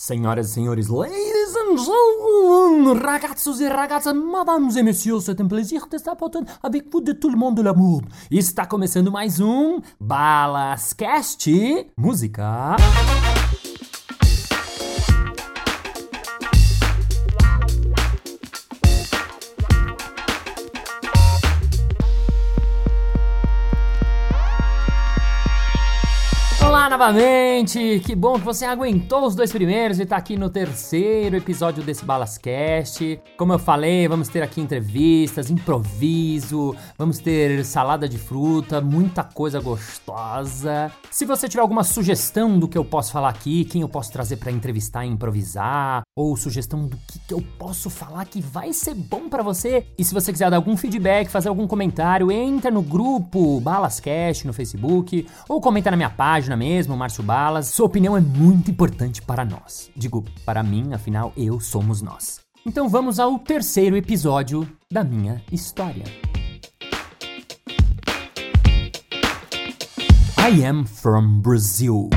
Senhoras e senhores, ladies and gentlemen, ragazos e ragazas, madames et messieurs, c'est un plaisir de estar portando avec vous de tout le monde de l'amour. Está começando mais um Balascast Música. Olá novamente! Que bom que você aguentou os dois primeiros e tá aqui no terceiro episódio desse Balascast. Como eu falei, vamos ter aqui entrevistas, improviso, vamos ter salada de fruta, muita coisa gostosa. Se você tiver alguma sugestão do que eu posso falar aqui, quem eu posso trazer para entrevistar e improvisar, ou sugestão do que, que eu posso falar que vai ser bom para você, e se você quiser dar algum feedback, fazer algum comentário, entra no grupo Balascast no Facebook, ou comenta na minha página mesmo mesmo, Márcio Balas. Sua opinião é muito importante para nós. Digo, para mim, afinal, eu somos nós. Então vamos ao terceiro episódio da minha história. I am from Brazil.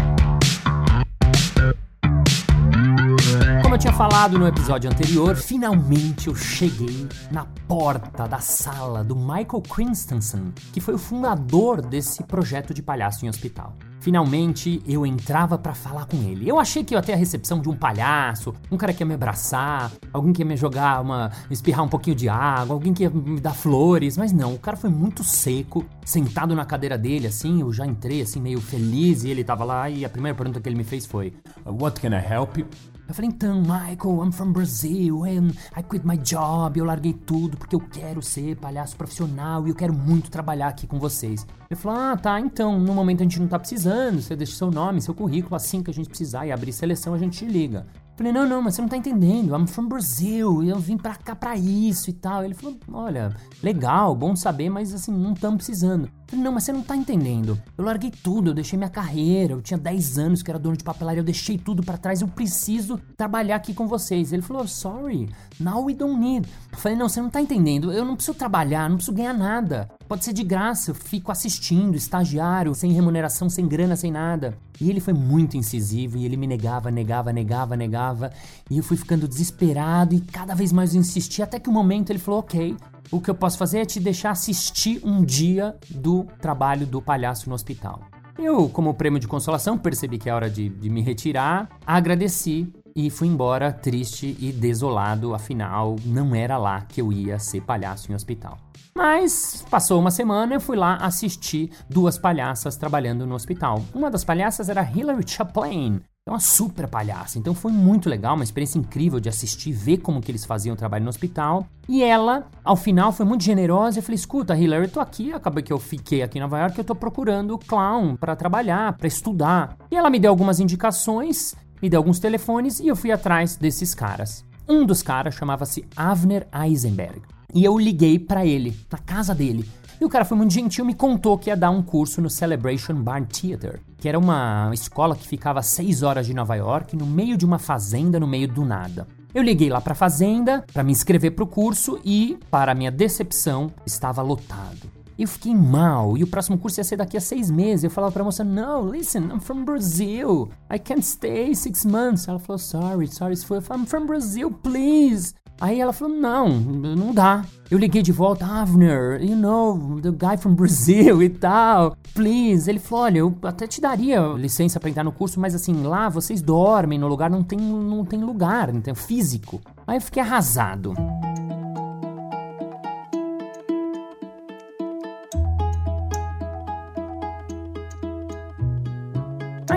Tinha falado no episódio anterior, finalmente eu cheguei na porta da sala do Michael Christensen, que foi o fundador desse projeto de palhaço em hospital. Finalmente eu entrava para falar com ele. Eu achei que ia ter a recepção de um palhaço, um cara que ia me abraçar, alguém que ia me jogar uma. espirrar um pouquinho de água, alguém que ia me dar flores, mas não, o cara foi muito seco, sentado na cadeira dele, assim, eu já entrei assim, meio feliz, e ele tava lá, e a primeira pergunta que ele me fez foi: What can I help you? Eu falei, então, Michael, I'm from Brazil and I quit my job. Eu larguei tudo porque eu quero ser palhaço profissional e eu quero muito trabalhar aqui com vocês. Ele falou, ah, tá, então, no momento a gente não tá precisando, você deixa seu nome, seu currículo, assim que a gente precisar e abrir seleção a gente te liga. Falei, não, não, mas você não tá entendendo. I'm from Brazil. Eu vim pra cá pra isso e tal. Ele falou, olha, legal, bom saber, mas assim, não estamos precisando. Falei, não, mas você não tá entendendo. Eu larguei tudo, eu deixei minha carreira. Eu tinha 10 anos que era dono de papelaria, eu deixei tudo para trás. Eu preciso trabalhar aqui com vocês. Ele falou, sorry, now we don't need. Eu falei, não, você não tá entendendo. Eu não preciso trabalhar, não preciso ganhar nada. Pode ser de graça, eu fico assistindo, estagiário, sem remuneração, sem grana, sem nada. E ele foi muito incisivo e ele me negava, negava, negava, negava. E eu fui ficando desesperado e cada vez mais eu insistia, até que um momento ele falou: Ok, o que eu posso fazer é te deixar assistir um dia do trabalho do palhaço no hospital. Eu, como prêmio de consolação, percebi que é hora de, de me retirar, agradeci e fui embora triste e desolado, afinal, não era lá que eu ia ser palhaço em hospital. Mas passou uma semana, eu fui lá assistir duas palhaças trabalhando no hospital. Uma das palhaças era Hilary Chaplin, é uma super palhaça, então foi muito legal, uma experiência incrível de assistir, ver como que eles faziam o trabalho no hospital. E ela, ao final, foi muito generosa. Eu falei: escuta, Hilary, eu tô aqui, acabei que eu fiquei aqui em Nova York, eu tô procurando clown para trabalhar, para estudar. E ela me deu algumas indicações, me deu alguns telefones e eu fui atrás desses caras. Um dos caras chamava-se Avner Eisenberg. E eu liguei para ele, na casa dele. E o cara foi muito gentil, me contou que ia dar um curso no Celebration Barn Theater, que era uma escola que ficava a 6 horas de Nova York, no meio de uma fazenda, no meio do nada. Eu liguei lá para a fazenda para me inscrever para o curso e, para minha decepção, estava lotado. Eu fiquei mal e o próximo curso ia ser daqui a seis meses. Eu falava pra moça: No, listen, I'm from Brazil. I can't stay six months. Ela falou: Sorry, sorry. I'm from Brazil, please. Aí ela falou: Não, não dá. Eu liguei de volta, Avner, you know, the guy from Brazil e tal, please. Ele falou: Olha, eu até te daria licença para entrar no curso, mas assim, lá vocês dormem, no lugar não tem, não tem lugar, não tem físico. Aí eu fiquei arrasado.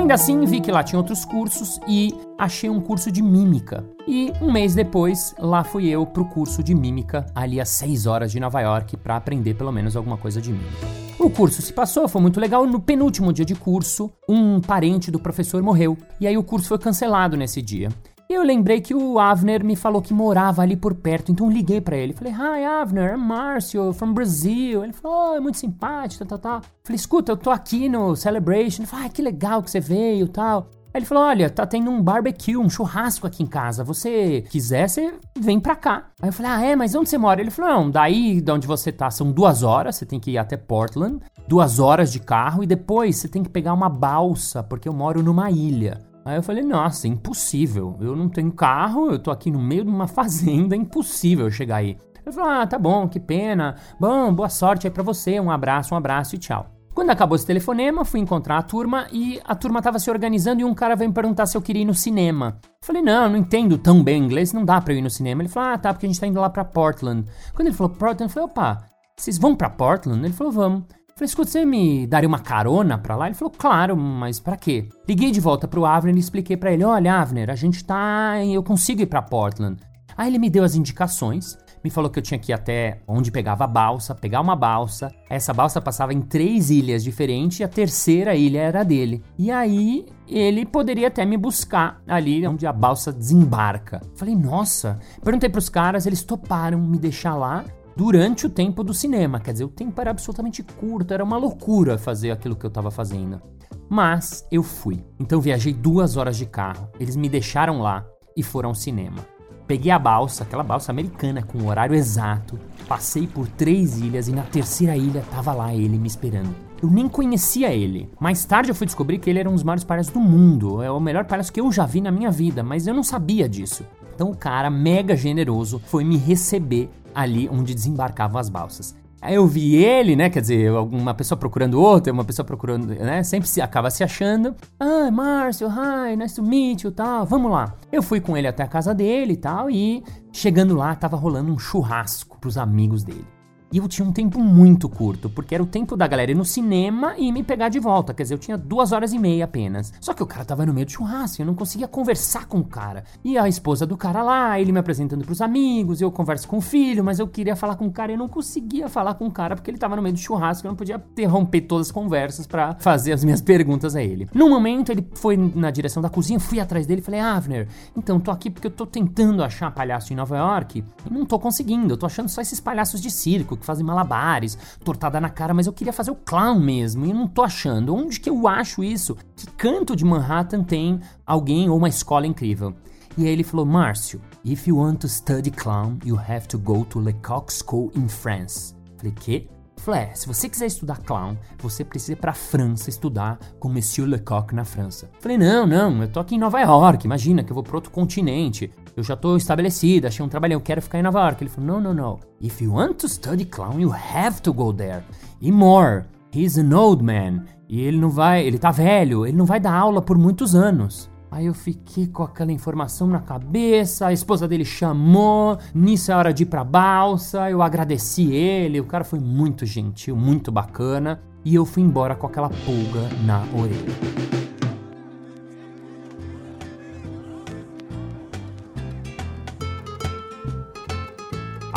Ainda assim, vi que lá tinha outros cursos e achei um curso de mímica. E um mês depois, lá fui eu pro curso de mímica, ali às 6 horas de Nova York, para aprender pelo menos alguma coisa de mímica. O curso se passou, foi muito legal. No penúltimo dia de curso, um parente do professor morreu. E aí o curso foi cancelado nesse dia. E eu lembrei que o Avner me falou que morava ali por perto, então liguei para ele. Falei, hi Avner, I'm Márcio, from Brazil. Ele falou, oh, é muito simpático, tal, tal, tal. Falei, escuta, eu tô aqui no Celebration. Ele falou, ah, que legal que você veio, tal. Aí ele falou: Olha, tá tendo um barbecue, um churrasco aqui em casa. Você quiser, você vem pra cá. Aí eu falei: Ah, é, mas onde você mora? Ele falou: Não, daí de onde você tá são duas horas, você tem que ir até Portland, duas horas de carro, e depois você tem que pegar uma balsa, porque eu moro numa ilha. Aí eu falei, nossa, impossível. Eu não tenho carro, eu tô aqui no meio de uma fazenda, é impossível eu chegar aí. Ele falou, ah, tá bom, que pena. Bom, boa sorte aí pra você, um abraço, um abraço e tchau. Quando acabou esse telefonema, fui encontrar a turma e a turma tava se organizando e um cara veio me perguntar se eu queria ir no cinema. Eu falei, não, não entendo tão bem inglês, não dá pra eu ir no cinema. Ele falou, ah, tá, porque a gente tá indo lá pra Portland. Quando ele falou Portland, eu falei, opa, vocês vão pra Portland? Ele falou, vamos. Falei, escuta, você me daria uma carona pra lá? Ele falou, claro, mas para quê? Liguei de volta pro Avner e expliquei para ele, olha, Avner, a gente tá... eu consigo ir pra Portland. Aí ele me deu as indicações, me falou que eu tinha que ir até onde pegava a balsa, pegar uma balsa. Essa balsa passava em três ilhas diferentes e a terceira ilha era dele. E aí ele poderia até me buscar ali onde a balsa desembarca. Falei, nossa. Perguntei pros caras, eles toparam me deixar lá durante o tempo do cinema. Quer dizer, o tempo era absolutamente curto, era uma loucura fazer aquilo que eu estava fazendo. Mas eu fui. Então viajei duas horas de carro. Eles me deixaram lá e foram ao cinema. Peguei a balsa, aquela balsa americana com o horário exato, passei por três ilhas e na terceira ilha tava lá ele me esperando. Eu nem conhecia ele. Mais tarde eu fui descobrir que ele era um dos maiores palhaços do mundo. É o melhor palhaço que eu já vi na minha vida, mas eu não sabia disso. Então o cara, mega generoso, foi me receber ali onde desembarcavam as balsas. Aí eu vi ele, né? Quer dizer, uma pessoa procurando outra, uma pessoa procurando, né? Sempre se acaba se achando. Ah, Márcio, hi, nice to meet you, tal. Vamos lá. Eu fui com ele até a casa dele e tal. E chegando lá, tava rolando um churrasco pros amigos dele. E eu tinha um tempo muito curto, porque era o tempo da galera ir no cinema e me pegar de volta. Quer dizer, eu tinha duas horas e meia apenas. Só que o cara tava no meio do churrasco, eu não conseguia conversar com o cara. E a esposa do cara lá, ele me apresentando pros amigos, eu converso com o filho, mas eu queria falar com o cara e eu não conseguia falar com o cara porque ele tava no meio do churrasco, eu não podia interromper todas as conversas para fazer as minhas perguntas a ele. No momento, ele foi na direção da cozinha, fui atrás dele e falei: Avner, então tô aqui porque eu tô tentando achar palhaço em Nova York e não tô conseguindo, eu tô achando só esses palhaços de circo que fazem malabares, tortada na cara, mas eu queria fazer o clown mesmo e não tô achando. Onde que eu acho isso? Que canto de Manhattan tem alguém ou uma escola incrível? E aí ele falou: Márcio, if you want to study clown, you have to go to Lecoq School in France. Falei, que? Falei, é, se você quiser estudar clown, você precisa ir pra França estudar com Monsieur Lecoq na França. Falei, não, não, eu tô aqui em Nova York, imagina que eu vou pra outro continente. Eu já tô estabelecido, achei um trabalho, eu quero ficar em Nova York. Ele falou, não, não, não. If you want to study clown, you have to go there. E more, he's an old man. E ele não vai, ele tá velho, ele não vai dar aula por muitos anos. Aí eu fiquei com aquela informação na cabeça, a esposa dele chamou, nisso é hora de ir pra balsa, eu agradeci ele, o cara foi muito gentil, muito bacana, e eu fui embora com aquela pulga na orelha.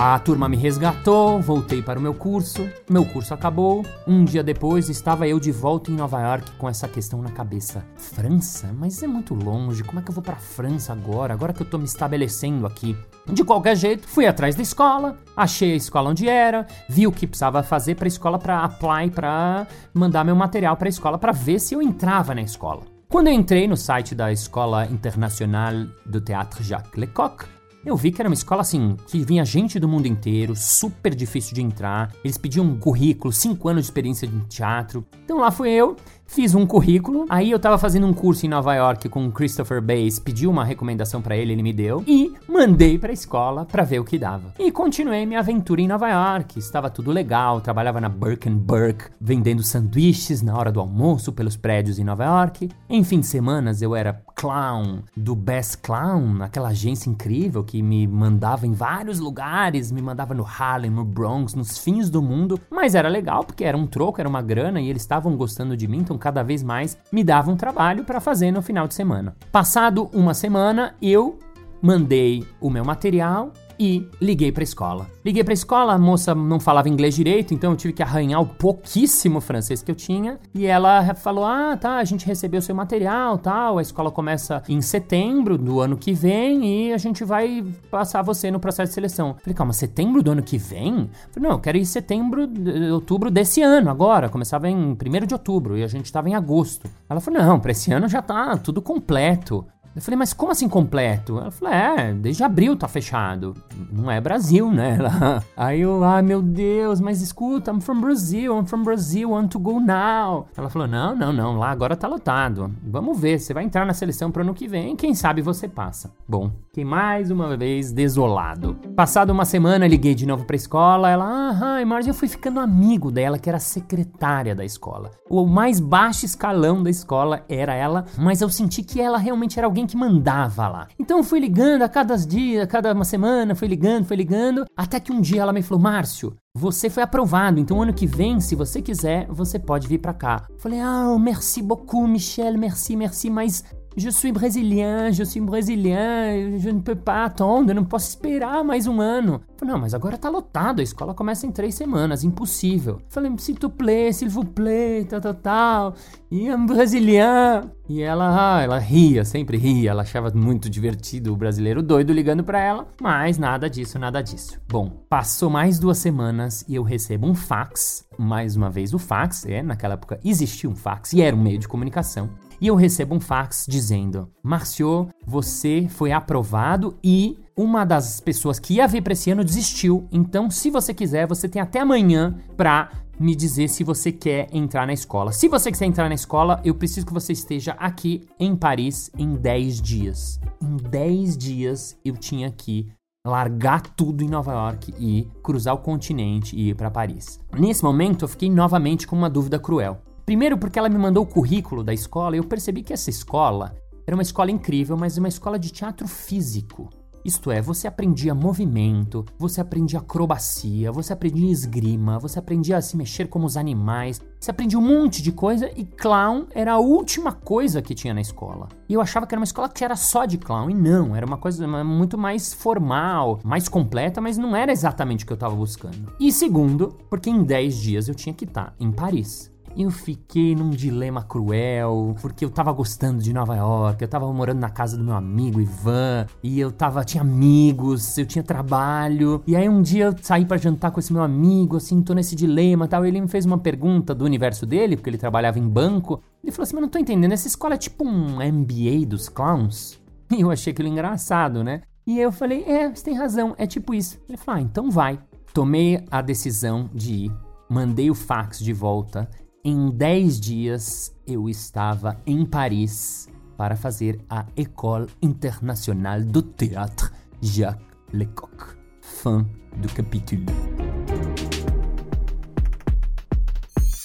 A turma me resgatou, voltei para o meu curso, meu curso acabou. Um dia depois estava eu de volta em Nova York com essa questão na cabeça. França? Mas é muito longe, como é que eu vou para França agora? Agora que eu tô me estabelecendo aqui. De qualquer jeito, fui atrás da escola, achei a escola onde era, vi o que precisava fazer para a escola para apply, para mandar meu material para a escola para ver se eu entrava na escola. Quando eu entrei no site da Escola Internacional do Théâtre Jacques Lecoq, eu vi que era uma escola assim, que vinha gente do mundo inteiro, super difícil de entrar. Eles pediam um currículo, 5 anos de experiência em teatro. Então lá fui eu, Fiz um currículo, aí eu tava fazendo um curso em Nova York com o Christopher Bass, pedi uma recomendação para ele, ele me deu, e mandei pra escola para ver o que dava. E continuei minha aventura em Nova York, estava tudo legal, trabalhava na Burke Burke, vendendo sanduíches na hora do almoço pelos prédios em Nova York. Em fim de semanas eu era clown do Best Clown, aquela agência incrível que me mandava em vários lugares, me mandava no Harlem, no Bronx, nos fins do mundo, mas era legal porque era um troco, era uma grana e eles estavam gostando de mim, então cada vez mais me davam trabalho para fazer no final de semana. Passado uma semana, eu mandei o meu material e liguei para a escola. Liguei para a escola, a moça não falava inglês direito, então eu tive que arranhar o pouquíssimo francês que eu tinha. E ela falou: "Ah, tá, a gente recebeu seu material, tal. A escola começa em setembro do ano que vem e a gente vai passar você no processo de seleção". Falei: "Calma, setembro do ano que vem?". Falei: "Não, eu quero ir em setembro, outubro desse ano agora. Começava em 1 de outubro e a gente estava em agosto". Ela falou: "Não, para esse ano já tá tudo completo". Eu falei, mas como assim completo? Ela falou, é, desde abril tá fechado. Não é Brasil, né? Ela... Aí eu, ai meu Deus, mas escuta, I'm from Brazil, I'm from Brazil, I want to go now. Ela falou, não, não, não, lá agora tá lotado. Vamos ver, você vai entrar na seleção pro ano que vem, quem sabe você passa. Bom, fiquei mais uma vez desolado. Passada uma semana, liguei de novo pra escola, ela, ah, mas eu fui ficando amigo dela, que era secretária da escola. O mais baixo escalão da escola era ela, mas eu senti que ela realmente era alguém que mandava lá. Então fui ligando a cada dia, a cada uma semana, fui ligando, fui ligando, até que um dia ela me falou: "Márcio, você foi aprovado, então ano que vem, se você quiser, você pode vir para cá". Falei: "Ah, merci beaucoup, Michel, merci, merci, mas Je suis brésilien, je suis brésilien, je ne peux pas attendre, eu não posso esperar mais um ano. Falei, não, mas agora tá lotado, a escola começa em três semanas, impossível. Falei, s'il te plaît, s'il vous plaît, tal, tal, tal. E um brasileiro. E ela, ela ria, sempre ria, ela achava muito divertido o brasileiro doido ligando para ela, mas nada disso, nada disso. Bom, passou mais duas semanas e eu recebo um fax, mais uma vez o fax, é, naquela época existia um fax e era um meio de comunicação e eu recebo um fax dizendo: Marcio, você foi aprovado e uma das pessoas que ia vir para esse ano desistiu. Então, se você quiser, você tem até amanhã para me dizer se você quer entrar na escola. Se você quiser entrar na escola, eu preciso que você esteja aqui em Paris em 10 dias. Em 10 dias eu tinha que largar tudo em Nova York e cruzar o continente e ir para Paris. Nesse momento, eu fiquei novamente com uma dúvida cruel. Primeiro, porque ela me mandou o currículo da escola e eu percebi que essa escola era uma escola incrível, mas uma escola de teatro físico. Isto é, você aprendia movimento, você aprendia acrobacia, você aprendia esgrima, você aprendia a se mexer como os animais, você aprendia um monte de coisa e clown era a última coisa que tinha na escola. E eu achava que era uma escola que era só de clown, e não, era uma coisa muito mais formal, mais completa, mas não era exatamente o que eu estava buscando. E segundo, porque em 10 dias eu tinha que estar em Paris eu fiquei num dilema cruel, porque eu tava gostando de Nova York, eu tava morando na casa do meu amigo Ivan, e eu tava, tinha amigos, eu tinha trabalho. E aí um dia eu saí para jantar com esse meu amigo, assim, tô nesse dilema tal. E ele me fez uma pergunta do universo dele, porque ele trabalhava em banco. Ele falou assim: Mas não tô entendendo, essa escola é tipo um MBA dos clowns? E eu achei aquilo engraçado, né? E eu falei: É, você tem razão, é tipo isso. Ele falou: Ah, então vai. Tomei a decisão de ir, mandei o fax de volta em 10 dias eu estava em Paris para fazer a École Internationale do Théâtre Jacques Lecoq. Fim do capítulo.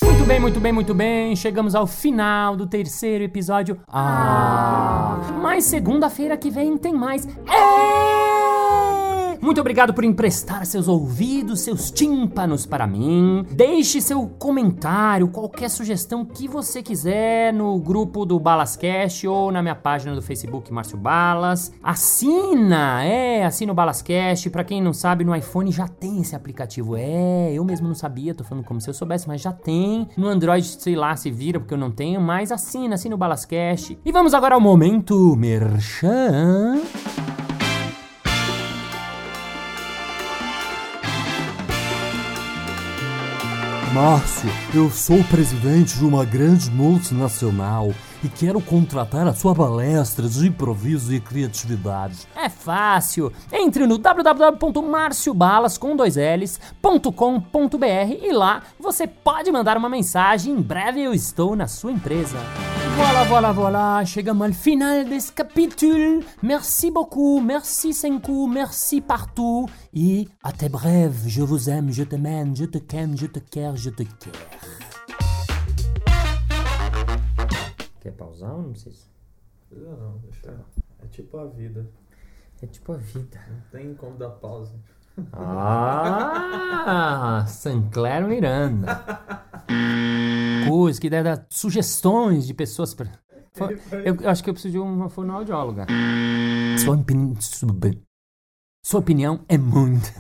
Muito bem, muito bem, muito bem. Chegamos ao final do terceiro episódio. Ah! Mas segunda-feira que vem tem mais. É! Muito obrigado por emprestar seus ouvidos, seus tímpanos para mim. Deixe seu comentário, qualquer sugestão que você quiser no grupo do Balascast ou na minha página do Facebook Márcio Balas. Assina, é, assina o Balascast. Para quem não sabe, no iPhone já tem esse aplicativo. É, eu mesmo não sabia, tô falando como se eu soubesse, mas já tem. No Android, sei lá, se vira porque eu não tenho, mas assina, assina o Balascast. E vamos agora ao momento merchan. Márcio, eu sou presidente de uma grande multinacional e quero contratar a sua palestra de improviso e criatividade. É fácil. Entre no www.marciobalas com dois L's.com.br e lá você pode mandar uma mensagem. Em breve eu estou na sua empresa. Voilà, voilà, voilà, chegamos ao final desse capítulo. Merci beaucoup, merci Senku, merci partout. E até breve, je vous aime, je te mène, je te ken, je te quer, je te quer. Quer pausar ou não precisa? Precisa não, deixa. É tipo a vida. É tipo a vida. Não tem como dar pausa. Ah, Sancler Miranda. Que deve dar sugestões de pessoas para. Eu, eu, acho que eu preciso de uma fonoaudióloga. Sua, opini... Sua opinião é muito.